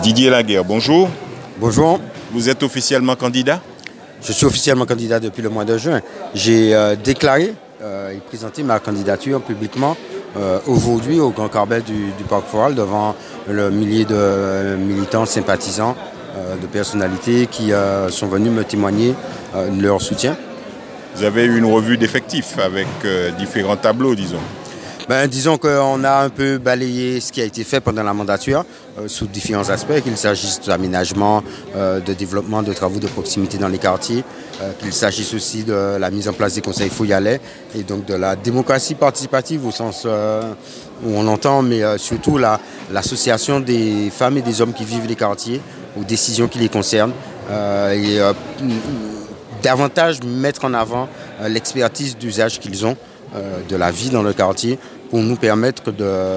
Didier Laguerre, bonjour. Bonjour. Vous êtes officiellement candidat? Je suis officiellement candidat depuis le mois de juin. J'ai euh, déclaré euh, et présenté ma candidature publiquement euh, aujourd'hui au Grand Carbet du, Parc Foral devant le millier de militants, sympathisants, de personnalités qui sont venus me témoigner de leur soutien. Vous avez eu une revue d'effectifs avec différents tableaux, disons. Ben, disons qu'on a un peu balayé ce qui a été fait pendant la mandature euh, sous différents aspects, qu'il s'agisse d'aménagement, euh, de développement de travaux de proximité dans les quartiers, euh, qu'il s'agisse aussi de la mise en place des conseils fouillalais et donc de la démocratie participative au sens où on l'entend, mais surtout l'association des femmes et des hommes qui vivent les quartiers aux décisions qui les concernent et davantage mettre en avant l'expertise d'usage qu'ils ont de la vie dans le quartier pour nous permettre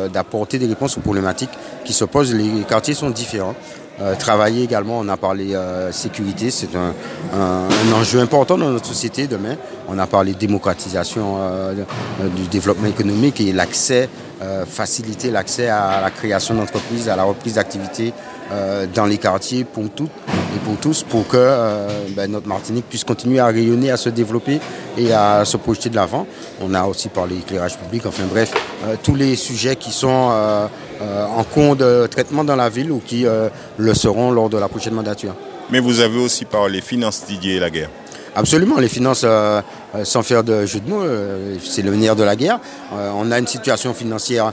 d'apporter des réponses aux problématiques qui se posent. Les quartiers sont différents. Euh, travailler également, on a parlé euh, sécurité, c'est un, enjeu important dans notre société demain. On a parlé démocratisation euh, du développement économique et l'accès, faciliter l'accès à la création d'entreprises, à la reprise d'activités dans les quartiers pour toutes et pour tous, pour que ben, notre Martinique puisse continuer à rayonner, à se développer et à se projeter de l'avant. On a aussi parlé éclairage public, enfin bref, tous les sujets qui sont euh, en cours de traitement dans la ville ou qui euh, le seront lors de la prochaine mandature. Mais vous avez aussi parlé finances, Didier, la guerre. Absolument, les finances, euh, sans faire de jeu de mots, c'est le de la guerre. on a une situation financière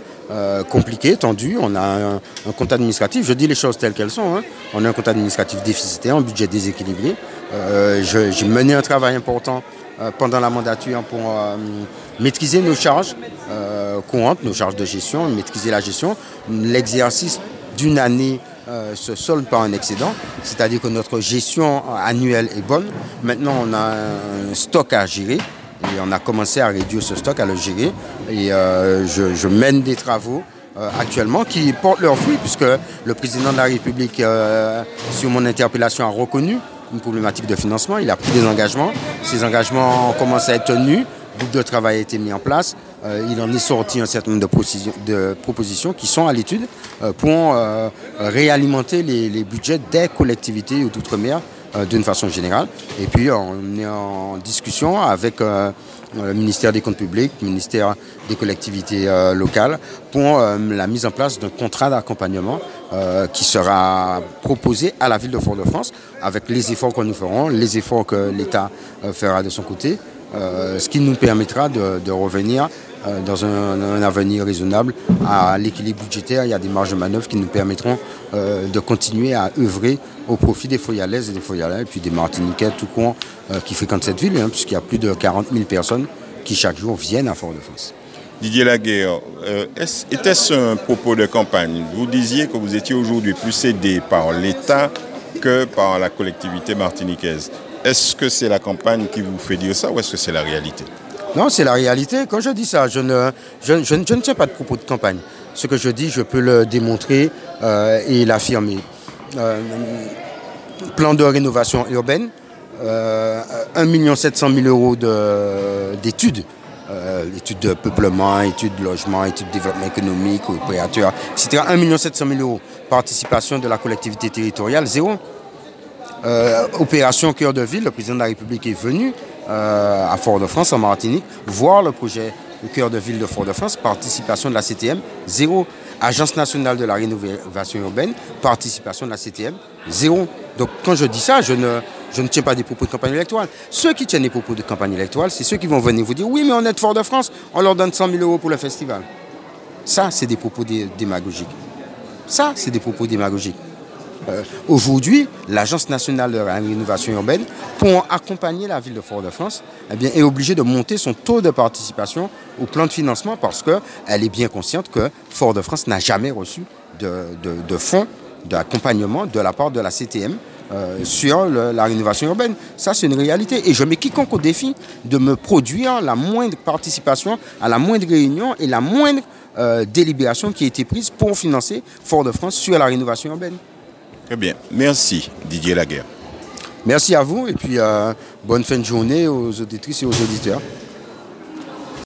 compliquée, tendue, on a un, compte administratif, je dis les choses telles qu'elles sont, hein. on a un compte administratif déficitaire, un budget déséquilibré. J'ai mené un travail important pendant la mandature pour maîtriser nos charges courantes, nos charges de gestion, maîtriser la gestion, l'exercice d'une année euh, se solde par un excédent, c'est-à-dire que notre gestion annuelle est bonne. Maintenant, on a un stock à gérer et on a commencé à réduire ce stock, à le gérer. Et euh, je, mène des travaux euh, actuellement qui portent leurs fruits puisque le président de la République, sur mon interpellation, a reconnu une problématique de financement. Il a pris des engagements. Ces engagements ont commencé à être tenus groupe de travail a été mis en place. Euh, il en est sorti un certain nombre de, propositions qui sont à l'étude euh, pour euh, réalimenter les, budgets des collectivités d'outre-mer d'une façon générale. Et puis on est en discussion avec le ministère des Comptes publics, le ministère des collectivités locales pour la mise en place d'un contrat d'accompagnement qui sera proposé à la ville de Fort-de-France avec les efforts que nous ferons, les efforts que l'État fera de son côté ce qui nous permettra de, revenir dans un, avenir raisonnable à l'équilibre budgétaire. Il y a des marges de manœuvre qui nous permettront euh, de continuer à œuvrer au profit des Foyalaises et des Foyalais, et puis des Martiniquais tout court qui fréquentent cette ville, hein, puisqu'il y a plus de 40 000 personnes qui chaque jour viennent à Fort-de-France. Didier Laguerre, était-ce un propos de campagne? Vous disiez que vous étiez aujourd'hui plus aidé par l'État que par la collectivité martiniquaise. Est-ce que c'est la campagne qui vous fait dire ça ou est-ce que c'est la réalité? Non, c'est la réalité. Quand je dis ça, je ne, je, tiens pas de propos de campagne. Ce que je dis, je peux le démontrer euh, et l'affirmer. Euh, plan de rénovation urbaine, euh, 1 700 000 euros d'études. Euh, études de peuplement, études de logement, études de développement économique, etc. 1 700 000 euros. Participation de la collectivité territoriale, zéro. Opération Cœur de Ville, le président de la République est venu à Fort-de-France, en Martinique, voir le projet du Cœur de Ville de Fort-de-France, participation de la CTM, zéro. Agence nationale de la rénovation urbaine, participation de la CTM, zéro. Donc quand je dis ça, je ne, je ne tiens pas des propos de campagne électorale. Ceux qui tiennent des propos de campagne électorale, c'est ceux qui vont venir vous dire oui, mais on est de Fort-de-France, on leur donne 100 000 euros pour le festival. Ça, c'est des propos démagogiques. Ça, c'est des propos démagogiques. Euh, aujourd'hui, l'Agence nationale de la rénovation urbaine, pour accompagner la ville de Fort-de-France, eh est obligée de monter son taux de participation au plan de financement parce qu'elle est bien consciente que Fort-de-France n'a jamais reçu de, fonds d'accompagnement de la part de la CTM euh, sur la rénovation urbaine. Ça, c'est une réalité. Et je mets quiconque au défi de me produire la moindre participation à la moindre réunion et la moindre euh, délibération qui a été prise pour financer Fort-de-France sur la rénovation urbaine. Très bien. Merci Didier Laguerre. Merci à vous et puis euh, bonne fin de journée aux auditrices et aux auditeurs.